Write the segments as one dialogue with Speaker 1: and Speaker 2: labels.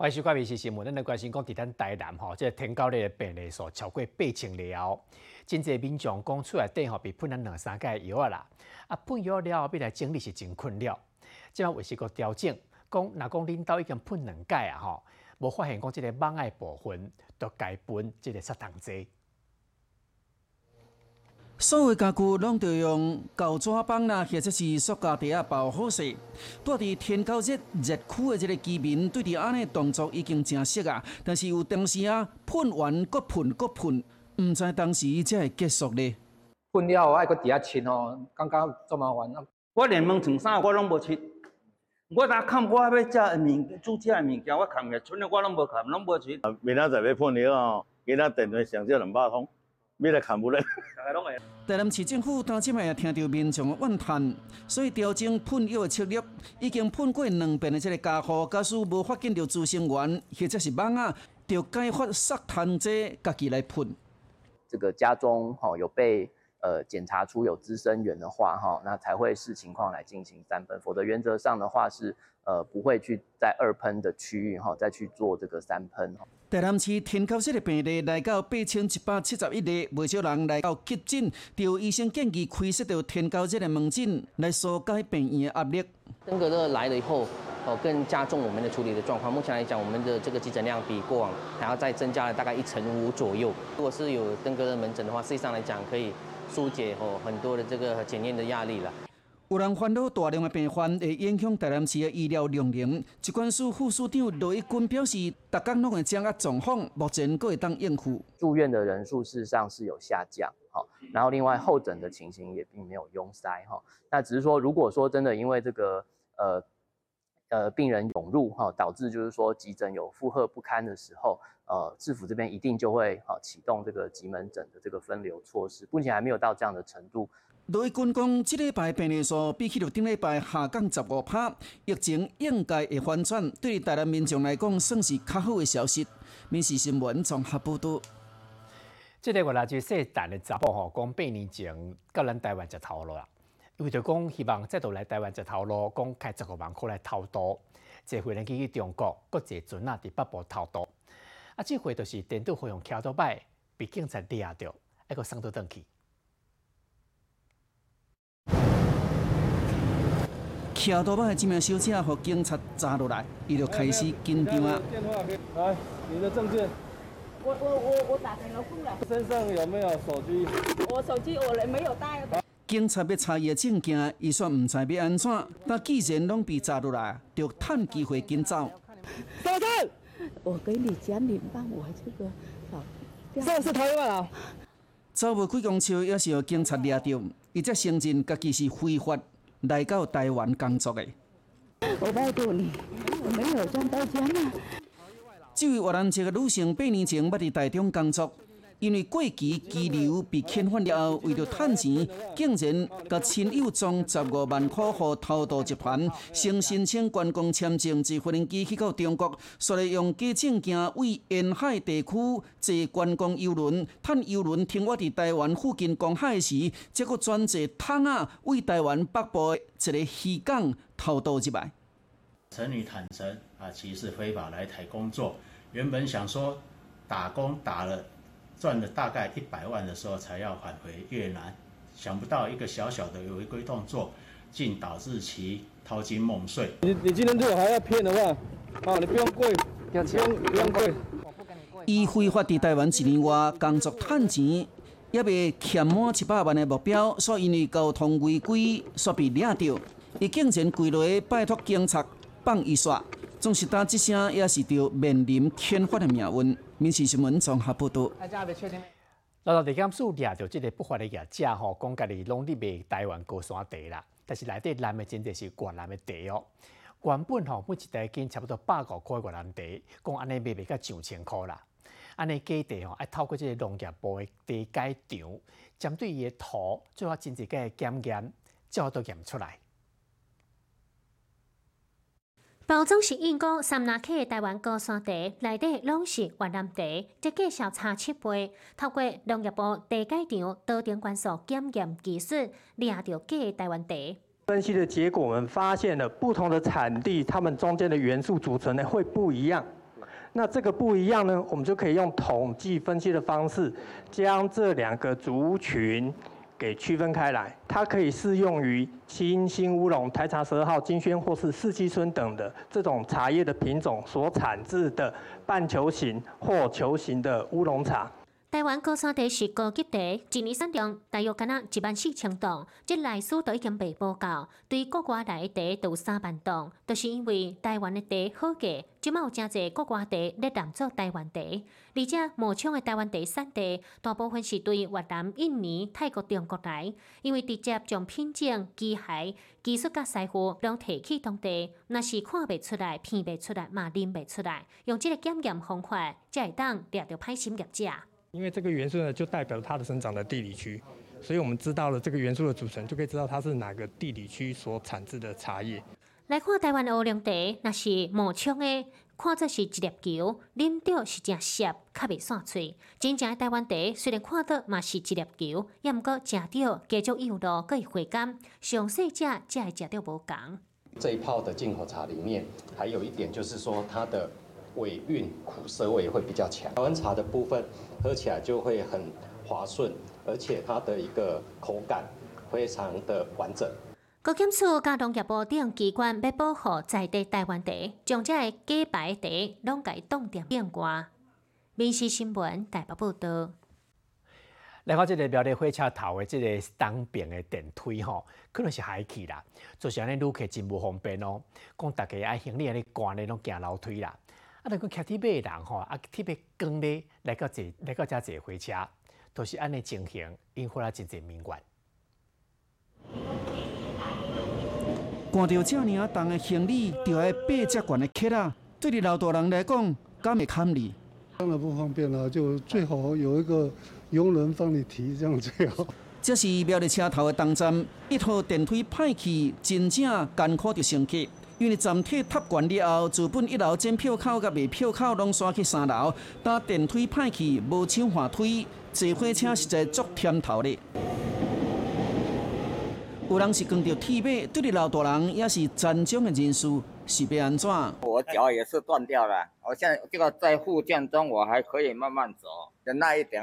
Speaker 1: 欢迎收看《卫视新闻》，咱来关心讲，伫咱台南吼，即个天高热的病例数超过八千了，真侪民众讲出来底吼被喷了两三剂药啊啦，啊喷药了后，要来整理是真困扰。即卖卫生局调整，讲若讲领导已经喷两届啊吼，无发现讲即个网爱部分都该分即个杀虫剂。
Speaker 2: 所有家具拢要用胶纸板啦，或者是塑胶袋啊包好势。住伫天高热热区的这个居民，对伫安尼动作已经真熟啊。但是有当时啊，喷完搁喷搁喷，毋知当时才会结束咧。
Speaker 3: 喷了后爱搁伫遐清哦，感觉足麻烦啊。
Speaker 4: 我连问穿衫我拢无穿，我若看我要食的物煮食的物件，我看起剩的我拢无看，拢无穿。
Speaker 5: 明仔载要喷了哦，今仔电话上少两百通。要来看无咧。
Speaker 2: 台南市政府当即卖也听到民众的怨叹，所以调整喷药的策略，已经喷过两遍的这个家伙，假使无发现到滋生源或者是蚊啊，就改发杀虫剂，家己来喷。
Speaker 6: 这个家中哈有被呃检查出有滋生源的话哈，那才会视情况来进行三喷，否则原则上的话是呃不会去在二喷的区域哈再去做这个三喷。
Speaker 2: 台南市天高室的病例来到八千一百七十一例，不少人来到急诊，就医生建议开设到天高室的门诊来疏解病院的压力。
Speaker 7: 登革热来了以后，哦，更加重我们的处理的状况。目前来讲，我们的这个急诊量比过往还要再增加了大概一成五左右。如果是有登革热门诊的话，实际上来讲可以疏解哦很多的这个检验的压力了。
Speaker 2: 有人烦恼大量的病患会影响台南市的医疗量能。疾管署副署长罗一军表示，大家拢会掌握状况，目前可会当应付。
Speaker 6: 住院的人数事实上是有下降，好，然后另外候诊的情形也并没有拥塞，哈。那只是说，如果说真的因为这个呃呃病人涌入哈，导致就是说急诊有负荷不堪的时候，呃，市府这边一定就会哈启动这个急门诊的这个分流措施，目前还没有到这样的程度。
Speaker 2: 罗一军讲，这礼拜病例数比起顶礼拜下降十五趴，疫情应该会反转，对台南民众来讲算是较好的消息。民事新闻综合报道。
Speaker 1: 这个原来就说等的查甫吼，讲八年前到咱台湾食头路啦，为着讲希望再度来台湾食头路，讲开十五万块来偷渡，这回呢去中国，搁坐船啊伫北部偷渡，啊，这回就是电脑费用敲到摆，被警察抓着，还搁送到登去。
Speaker 2: 桥头摆的一名小姐，和警察抓落来，伊就开始紧张啊。
Speaker 8: 电话给，来，你的证件。
Speaker 9: 我我我我打开了封了。
Speaker 8: 身上有没有手机？
Speaker 9: 我手机我没有带。
Speaker 2: 警察要查伊的证件，伊说唔知要安怎，但既然拢被抓落来，就趁机会紧走。
Speaker 9: 我给你讲，你帮我这个
Speaker 8: 好。这是台湾啊。
Speaker 2: 走无几公尺，也是有警察抓到，伊才承认家己是非法。来到台湾工作的，
Speaker 9: 我拜托你，我没有赚到钱啊。
Speaker 2: 这位越南籍的女性八年前捌伫台中工作。因为过期拘留被遣返了后，为了趁钱，竟然甲亲友装十五万块互偷渡集团，先申请观光签证，自飞机去到中国，说来用假证件为沿海地区坐观光游轮，趁游轮停我伫台湾附近公海时，结果转坐桶啊为台湾北部一个渔港偷渡入来。
Speaker 10: 陈女坦诚啊，其实非法来台工作，原本想说打工打了。赚了大概一百万的时候，才要返回越南，想不到一个小小的违规动作，竟导致其掏金梦碎。
Speaker 8: 你你今天如果还要骗的话，啊，你不用跪，不用不用跪。
Speaker 2: 伊非法伫台湾一年外工作趁钱，也未欠满一百万的目标，所以因为交通违规，煞被抓到。伊竟然跪落拜托警察放伊煞，总是打这声，也是着面临遣返的命运。民事新闻综合报道。
Speaker 1: 老早地检署抓到这个不法的业者吼，讲家己拢伫卖台湾高山茶啦，但是内底蓝的真的是越南的茶哦。原本吼每一台斤差不多百五块越南茶，讲安尼卖卖到上千块啦。安尼价茶吼，爱透过这个农业部的茶改场，针对伊的土，最好真正个检验，最后都验出来。
Speaker 11: 包装是印讲三拿克台湾高山茶，内底拢是越南茶，再介绍差七倍。透过农业部茶改场多点关锁检验技术，掠到假台湾茶。
Speaker 12: 分析的结果，我们发现了不同的产地，它们中间的元素组成呢会不一样。那这个不一样呢，我们就可以用统计分析的方式，将这两个族群给区分开来。它可以适用于清新乌龙、台茶十二号、金萱或是四季春等的这种茶叶的品种所产制的半球形或球形的乌龙茶。
Speaker 11: 台湾高山茶是高级茶，一年产量大约敢若一万四千吨，这内数都已经被报告。对国外来的茶有三万吨，都是因为台湾的茶好价，即卖有真侪国外茶咧当做台湾茶。而且冒充的台湾茶产地，大部分是对越南、印尼、泰国、中国来，因为直接将品种、机械、技术甲师傅拢提去当地，若是看袂出来、闻袂出来、嘛啉袂出来，用即个检验方法，才会当掠到歹心业者。
Speaker 12: 因为这个元素呢，就代表它的生长的地理区，所以我们知道了这个元素的组成，就可以知道它是哪个地理区所产制的茶叶。
Speaker 11: 来看台湾的乌龙茶，那是冒充的，看作是一粒球，啉到是正涩，较袂散嘴。真正的台湾茶虽然看到嘛是一粒球，也毋过食到继续有路，可以回甘。详细者才会食到无共。
Speaker 13: 这一泡的进口茶里面，还有一点就是说它的。尾韵苦涩味会比较强，台湾茶的部分喝起来就会很滑顺，而且它的一个口感非常的完整。
Speaker 11: 国检署交通业部等机关要保护在地台湾茶，将这假白茶拢改冻点变卦。民事新闻台北报道。
Speaker 1: 来到这个庙里火车头的这个东边的电梯吼，可能是海气啦，就是安尼旅客真不方便哦。讲大家爱行李安尼赶咧拢行楼梯啦。啊，那个骑铁马的人吼，啊，特别光咧来到坐来到遮坐火车，都是安尼情形，引发了真侪民怨。
Speaker 2: 赶到遮尔重的行李，就要爬遮悬的客啊，对你老大人来讲，敢会堪哩？
Speaker 14: 当然不方便了，就最好有一个佣人帮你提，这样最好。
Speaker 2: 这是庙里车头的东站，一套电梯派去，真正艰苦着乘客。因为站体塌悬了后，自本一楼检票口甲卖票口拢刷去三楼，搭电梯歹去，无抢换推，坐火车实在足添头的。有人是跟着铁马，对着老大人也是残障的人士，是要安怎？
Speaker 15: 我脚也是断掉了，我现在这个在复健中，我还可以慢慢走，忍耐一点。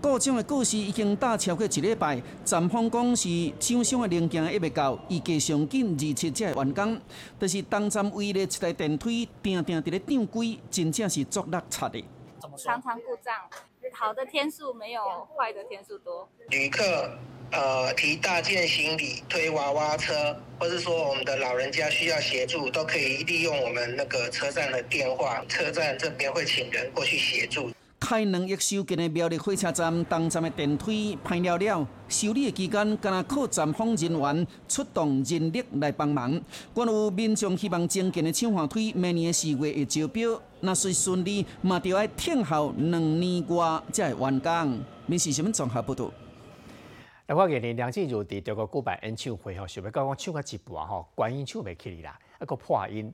Speaker 2: 故障的故事已经打超过一礼拜，站方讲是厂商的零件还未到，预计上紧二七才会完工。但是东站唯一的一台电梯，定定伫咧涨轨，真正是足力差的。
Speaker 16: 常常故障，好的天数没有坏的天数多。
Speaker 17: 旅客呃提大件行李、推娃娃车，或是说我们的老人家需要协助，都可以利用我们那个车站的电话，车站这边会请人过去协助。
Speaker 2: 开两亿收建的苗栗火车站东站的电梯坏了了，修理的期间，敢若靠站方人员出动人力来帮忙。关有民众希望增建的抢化梯，明年四月会招标，若是顺利，嘛就要停后两年外才会完工。民事新闻综合报道。
Speaker 1: 来，我今年梁静茹伫中国举办演唱会吼，想要讲我唱到一半吼，观音唱袂起哩啦，一个破音。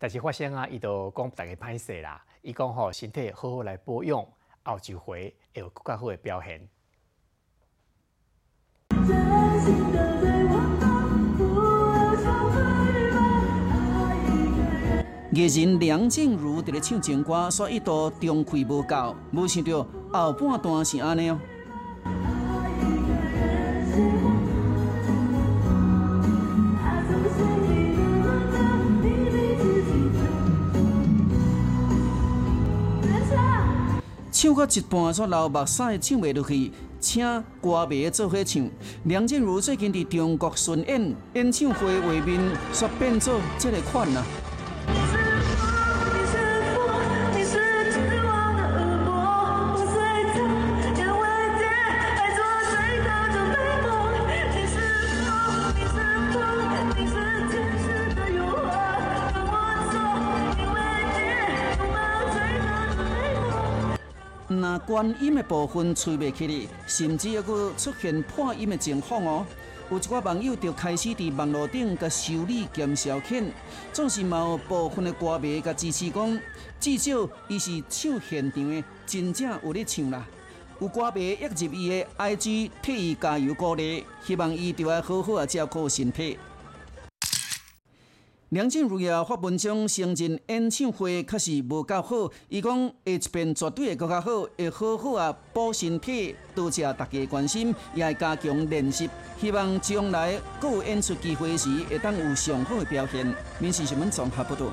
Speaker 1: 但是发现啊，伊都讲大家歹势啦。伊讲吼，身体好好来保养，后一回会有更加好的表现。
Speaker 2: 艺人梁静茹伫咧唱情歌，说一度中气无够，无想到后半段是安尼哦。唱到一半，煞流目屎唱袂落去，请歌迷做伙唱。梁静茹最近伫中国巡演，演唱会画面煞变做这个款啊！观音的部分吹袂起哩，甚至还佫出现破音的情况哦。有一寡网友就开始伫网络顶甲修理兼消遣，总是有部分的歌迷甲支持讲，至少伊是唱现场的，真正有咧唱啦。有歌迷约入伊的 IG 替伊加油鼓励，希望伊就要好好啊照顾身体。梁静茹也发文章承认演唱会确实无够好，伊讲下一遍绝对会更加好，会好好啊补身体。多谢大家关心，也会加强练习，希望将来各有演出机会时，会当有上好的表现。民事新闻综合报道。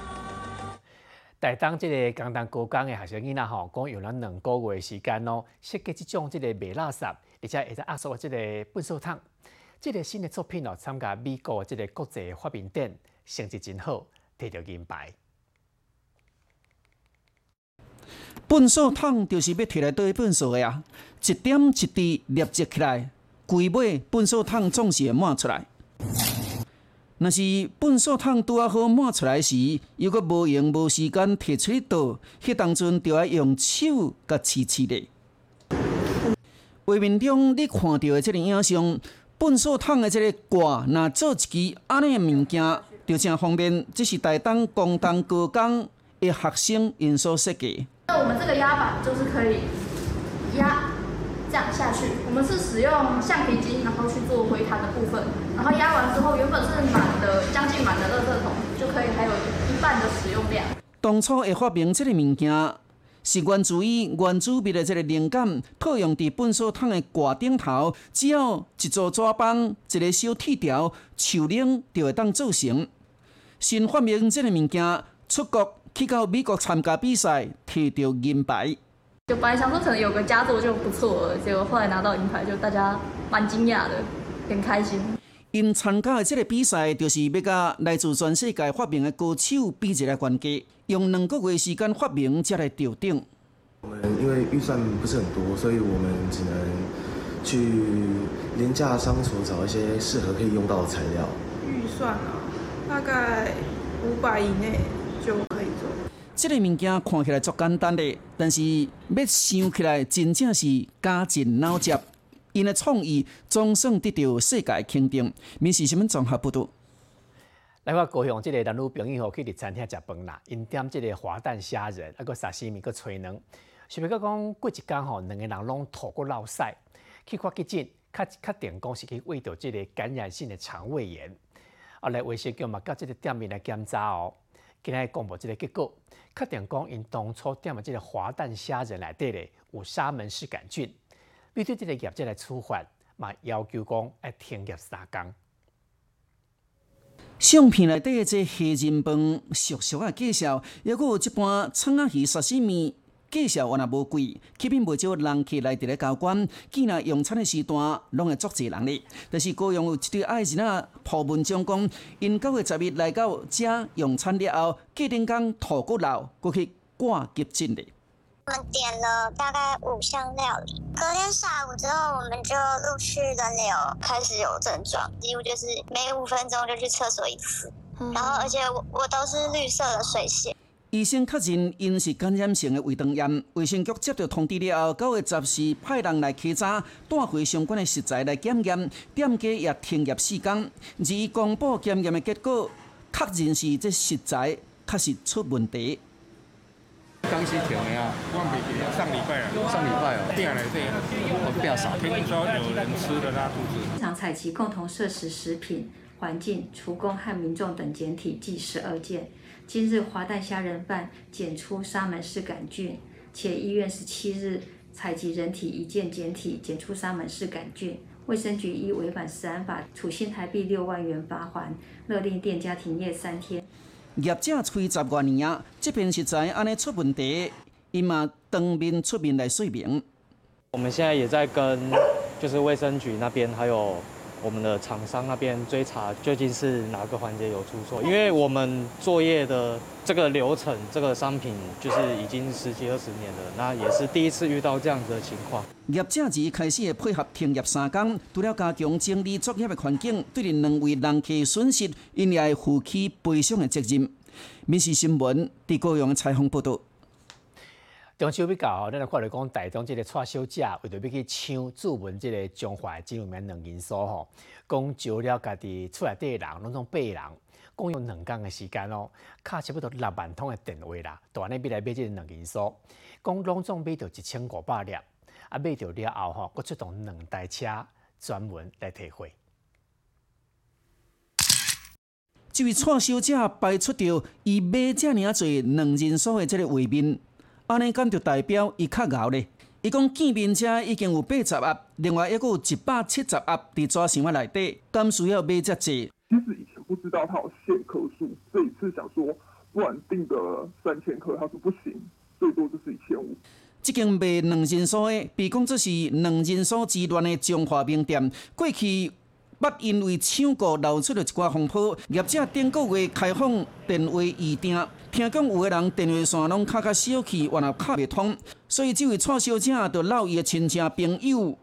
Speaker 1: 但当即个刚当高工的学生囡仔吼，讲用了两个月时间咯，设计即种即个微垃圾，而且会在压缩即个粪扫桶。即个新的作品哦，参加美国即个国际发明展，成绩真好，摕到银牌。
Speaker 2: 粪扫桶就是要摕来倒粪扫的啊，一点一滴累积起来，规尾粪扫桶总是会满出来。若是粪扫桶拄啊好满出来时，又阁无闲无时间摕出去倒，迄当阵就要用手甲饲饲咧。画面中你看到的即个影像，粪扫桶的即个挂，若做一支安尼的物件，就正方面。这是台东工东高工的学生因所设计。
Speaker 18: 那我们这个压板就是可以压这样下去，我们是使用橡皮筋，然后去做回弹的部分，然后压完之后，原本是满的将近满的垃圾桶，就可以还有一半的使用量。
Speaker 2: 当初会发明这个物件，是源自于原子笔的这个灵感，套用伫粪扫桶的挂顶头，只要一座纸板、一个小铁条、树拧，就会当做成。新发明这个物件，出国去到美国参加比赛，摕到银牌。
Speaker 18: 就本来想说可能有个佳作就不错了，结果后来拿到银牌，就大家蛮惊讶的，很开心。
Speaker 2: 因参加的这个比赛，就是要甲来自全世界发明的高手比一个关节，用两个月时间发明才来吊顶。
Speaker 19: 我们因为预算不是很多，所以我们只能去廉价商所找一些适合可以用到的材料。
Speaker 20: 预算啊，大概五百以内就可以做。
Speaker 2: 这个物件看起来足简单的，但是要想起来真正是加尽脑汁。因的创意总算得到世界肯定。民事新闻综合不多。
Speaker 1: 来，我高雄这个男女朋友去伫餐厅食饭啦，因点这个滑蛋虾仁，啊个沙西米个吹卵。想要讲过一天吼，两个人拢吐过落屎，去看急诊，确确定讲是去胃到这个感染性的肠胃炎。后来卫生局嘛，到这个店面来检查哦，今日公布这个结果，确定讲因当初点的这个滑蛋虾仁内底咧有沙门氏杆菌。面对这个业者来处罚，嘛要求讲要停业三工。
Speaker 2: 相片内底这黑人饭熟熟的介绍，还佫有一盘葱仔鱼沙西面介绍，原来无贵，吸引不少人客来伫咧交关。既然用餐的时段，拢会足济人哩。但是高雄有一对爱人啊，破文章讲，因九月十日来到遮用餐了后，隔天工吐骨流，过去挂急诊哩。
Speaker 21: 我们点了大概五项料理，隔天下午之后，我们就陆续轮流开始有症状，几乎就是每五分钟就去厕所一次，然后而且我我都是绿色的水线。
Speaker 2: 医生确认因是感染性的胃肠炎，卫生局接到通知了后，九月十四派人来稽查，带回相关的食材来检验，店家也停业四天，而公布检验的结果，确认是这食材确实出问题。
Speaker 22: 刚是停的啊，我未记得上礼拜啊，上礼拜哦，变了对，我变少。听说有人吃了拉肚子。
Speaker 23: 现场采集共同设食食品、环境、厨工和民众等检体计十二件。今日滑蛋虾仁饭检出沙门氏杆菌，且医院十七日采集人体一件检体检出沙门氏杆菌。卫生局依违反食安法，处新台币六万元罚款，勒令店家停业三天。
Speaker 2: 业者吹十多年啊，这片食材安尼出问题，伊嘛当面出面来说明。
Speaker 24: 我们现在也在跟就是卫生局那边，还有我们的厂商那边追查，究竟是哪个环节有出错？因为我们作业的这个流程，这个商品就是已经十几二十年了，那也是第一次遇到这样子的情况。
Speaker 2: 业者自开始会配合停业三工，除了加强整理作业的环境，对另两位人客损失，因也会负起赔偿的责任。民事新闻伫高雄采访报道。
Speaker 1: 中秋比较，咱来看来讲，台中即个串烧者为着要去抢注文即个中华金融面两因素吼，讲招了家己厝内底人，拢总八人，共用两工的时间哦，卡差不多六万通的电话啦，都安尼要来买即个两因素，讲拢总买到一千五百粒。啊，买到了后吼，佫出动两台车专门来提货。
Speaker 2: 这位错小者排出着伊买遮尔啊侪两人所的即个画面，安尼敢就代表伊较敖咧。伊讲见面车已经有八十盒，另外还佫有一百七十盒伫抓箱仔内底，敢需要买遮济？
Speaker 25: 其实以前不知道它有限克数，这一次想说，不然定个三千克，他说不行，最多就是一千五。
Speaker 2: 这间卖两人所的，被讲这是两人所之乱的中华名店，过去捌因为抢购闹出了一寡风波，业者顶个月开放电话预订。听讲有个人电话线拢卡卡小气，原来卡袂通，所以这位蔡小姐就捞伊的亲戚朋友，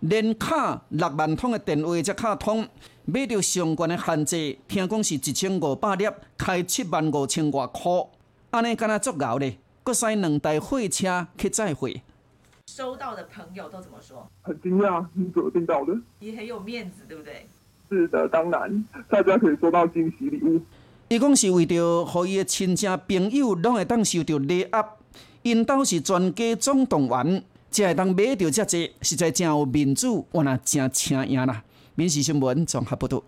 Speaker 2: 连卡六万通的电话才卡通，买到相关的限制，听讲是一千五百粒，开七万五千外块，安尼敢若足够咧，搁使两台货车去载货。
Speaker 26: 收到的朋友都怎么说？
Speaker 25: 很惊讶，你怎么订到的？
Speaker 26: 也很有面子，对不对？
Speaker 25: 是的，当然，大家可以收到惊喜礼物。
Speaker 2: 伊讲是为着，互伊的亲戚朋友拢会当收到礼盒，因兜是全家总动员，才会当买到遮济，实在真有面子，我那真请赢啦。民事新闻综合报道。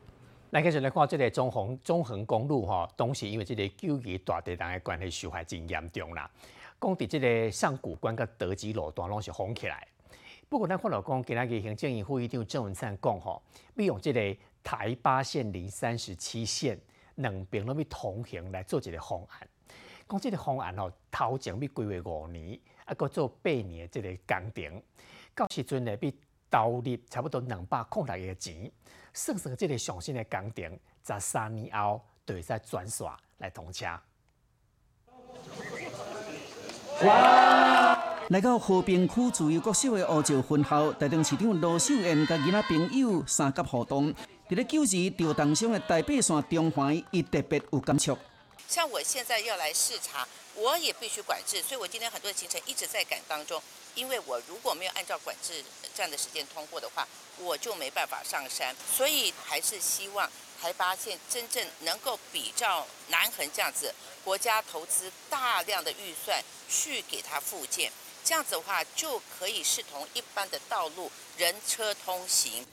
Speaker 1: 来继续来看这个中横中横公路吼，当时因为这个九级大地震的关系，受害真严重啦。讲伫这个上古关甲德基路段拢是封起来。不过咱看到讲，今仔日行政院副议长郑文灿讲吼，要用这个台八线零三十七线。两边拢要同行来做一个方案，讲这个方案吼，头前要规划五年，啊，搁做八年的这个工程，到时阵呢，要投入差不多两百空六个钱，算算这个上新的工程，十三年后就会使转刷来通车。
Speaker 2: 来到和平区自由国小的乌石分校，台中市长罗秀燕甲囡仔朋友三甲互动。伫咧旧时吊荡上的台北山中环，伊特别有感触。
Speaker 27: 像我现在要来视察，我也必须管制，所以我今天很多的行程一直在赶当中。因为我如果没有按照管制这样的时间通过的话，我就没办法上山。所以还是希望台八线真正能够比照南横这样子，国家投资大量的预算去给它复建。这样子的话，就可以视同一般的道路，人车通行。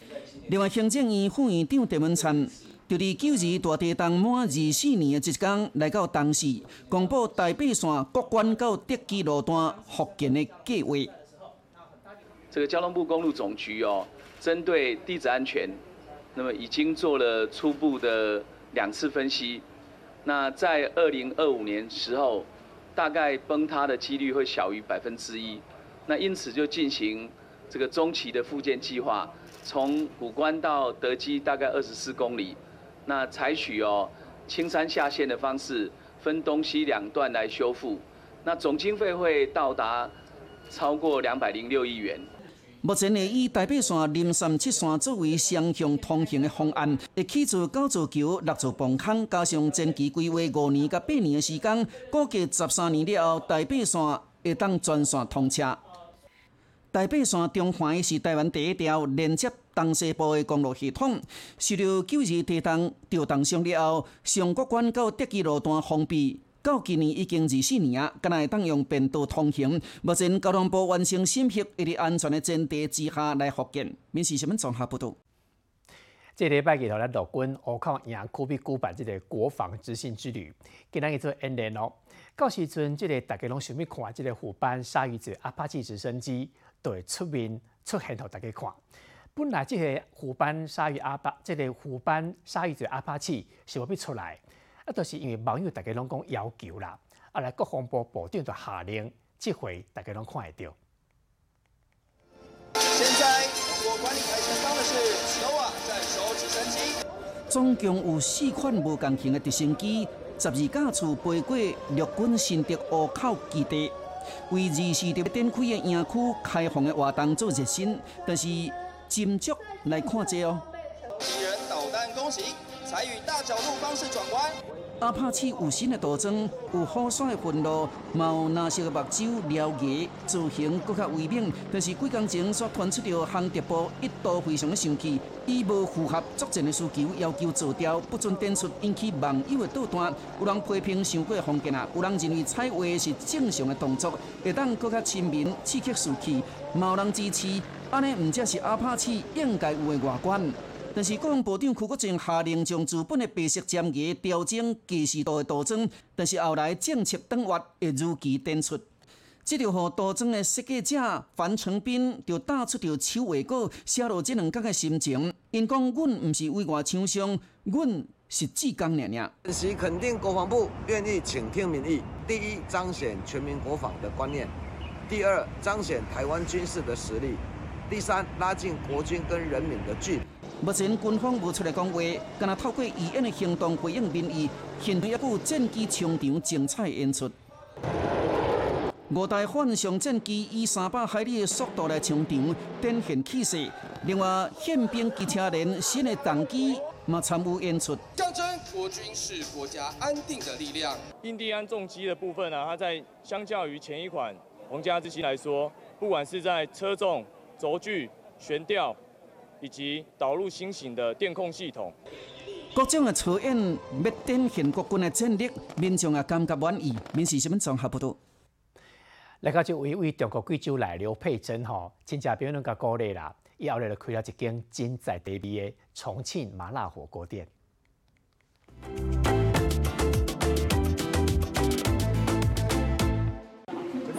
Speaker 2: 另外，行政院副院长陈文灿就伫九二大地震满二四年的一天，来到当时公布台北线国关到德基路段复建的计划。
Speaker 28: 这个交通部公路总局哦，针对地质安全，那么已经做了初步的两次分析。那在二零二五年时候。大概崩塌的几率会小于百分之一，那因此就进行这个中期的复建计划，从古关到德基大概二十四公里，那采取哦青山下线的方式，分东西两段来修复，那总经费会到达超过两百零六亿元。
Speaker 2: 目前呢，以台北线林三七线作为双向通行的方案，会起自九座桥、六座磅坑，加上前期规划五年到八年的时间，估计十三年了后，台北线会当全线通车。台北线中环是台湾第一条连接东西部的公路系统，受到九二地震调动上了后，上国关到德基路段封闭。到今年已经二四年啊，敢会当用便道通行。目前交通部完成审核，一伫安全的前提之下来复建。民事新闻综合报道。
Speaker 1: 这礼拜日头咱陆军我靠赢酷比古板这个国防执行之旅，今日做演练哦。到时阵，这个大家拢想要看这个虎斑鲨鱼嘴阿帕奇直升机，都会出面出现，给大家看。本来这个虎斑鲨鱼阿巴，这个虎斑鲨鱼嘴阿帕奇是要出来。啊，就是因为网友大家拢讲要求啦，啊来国防部部长就下令，这回大家拢看会到。
Speaker 29: 现在我管理台前方的是 Nova 战手直升机。
Speaker 2: 总共有四款无共型的直升机，十二架次飞过陆军新德乌口基地，为二四特展开的营区开放的活动做热身，但是斟酌来看这哦。
Speaker 29: 敌人导弹攻击。采取大角度方式转弯。
Speaker 2: 阿帕奇有新的涂装，有好耍的分路，有蓝色的目睭、撩牙，造型更较威猛。但是几工前所传出的航直播一度非常的生气，伊无符合作战的需求，要求做掉，不准点出，引起网友的倒弹。有人批评上过封建啊，有人认为彩话是正常的动作，会当更较亲民，刺激士气。有人支持，安尼唔只是阿帕奇应该有的外观。但是国防部长邱国正下令将资本的白色尖牙调整计时度的度装，但是后来政策等挖会如期展出。这就互杜庄的设计者樊成斌就打出着手画稿写落这两天的心情。因讲，阮毋是为外厂商，阮是志刚娘娘。
Speaker 30: 是肯定国防部愿意倾听民意。第一，彰显全民国防的观念；第二，彰显台湾军事的实力；第三，拉近国军跟人民的距离。
Speaker 2: 目前军方无出来讲话，敢若透过语言的行动回应民意。现场一部战机冲场精彩演出。五台反向战机以三百海里的速度来冲场，展现气势。另外，宪兵机车连新的战机嘛参与演出。
Speaker 29: 象征国军是国家安定的力量。
Speaker 31: 印第安重机的部分呢，它在相较于前一款皇家之星来说，不管是在车重、轴距、悬吊，以及导入新型的电控系统，
Speaker 2: 各种的测验要展现国军的战力，民众也感觉满意。民事新闻综合报道。
Speaker 1: 来到这位为中国贵州来刘佩珍吼，真正表现个鼓励啦。以后来就开了一间真在地味的重庆麻辣火锅店。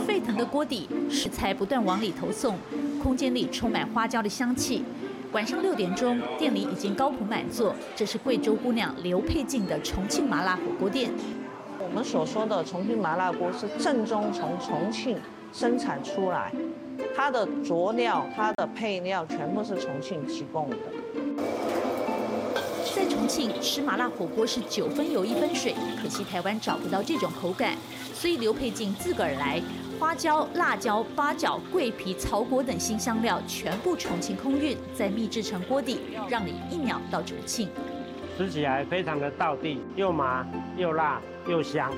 Speaker 32: 沸腾的锅底，食材不断往里头送，空间里充满花椒的香气。晚上六点钟，店里已经高朋满座。这是贵州姑娘刘佩静的重庆麻辣火锅店。
Speaker 33: 我们所说的重庆麻辣锅是正宗从重庆生产出来，它的佐料、它的配料全部是重庆提供的。
Speaker 32: 在重庆吃麻辣火锅是九分油一分水，可惜台湾找不到这种口感，所以刘佩静自个儿来，花椒、辣椒、八角、桂皮、草果等新香料全部重庆空运，再秘制成锅底，让你一秒到重庆。
Speaker 34: 吃起来非常的道地，又麻又辣。又香，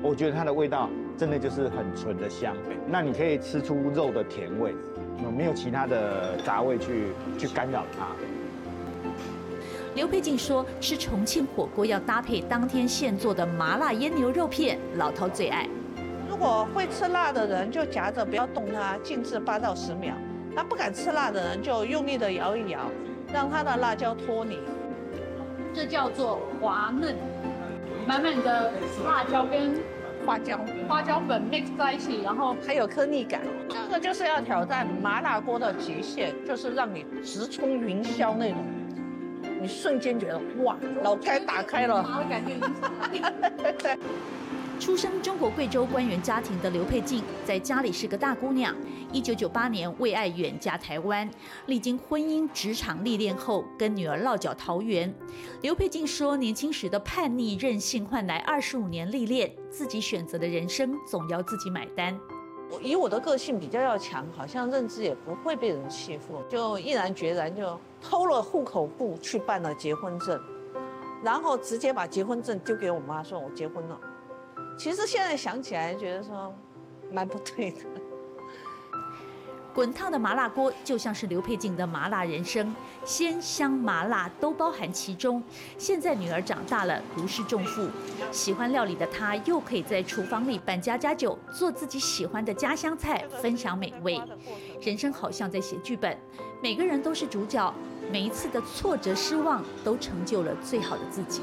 Speaker 35: 我觉得它的味道真的就是很纯的香。那你可以吃出肉的甜味，没有其他的杂味去去干扰它。
Speaker 32: 刘佩静说，吃重庆火锅要搭配当天现做的麻辣腌牛肉片，老饕最爱。
Speaker 33: 如果会吃辣的人就夹着不要动它，静置八到十秒。那不敢吃辣的人就用力的摇一摇，让它的辣椒脱离。
Speaker 18: 这叫做滑嫩。满满的辣椒跟花椒、花椒粉 mix 在一起，然后
Speaker 33: 还有颗粒感。这个就是要挑战麻辣锅的极限，就是让你直冲云霄那种，你瞬间觉得哇，脑开打开了。
Speaker 32: 出生中国贵州官员家庭的刘佩静，在家里是个大姑娘。一九九八年为爱远嫁台湾，历经婚姻、职场历练后，跟女儿落脚桃园。刘佩静说：“年轻时的叛逆任性，换来二十五年历练，自己选择的人生总要自己买单。
Speaker 33: 以我的个性比较要强，好像认知也不会被人欺负，就毅然决然就偷了户口簿去办了结婚证，然后直接把结婚证丢给我妈，说我结婚了。”其实现在想起来，觉得说蛮不对的。
Speaker 32: 滚烫的麻辣锅就像是刘佩静的麻辣人生，鲜香麻辣都包含其中。现在女儿长大了，如释重负，喜欢料理的她又可以在厨房里办家家酒，做自己喜欢的家乡菜，分享美味。人生好像在写剧本，每个人都是主角，每一次的挫折失望都成就了最好的自己。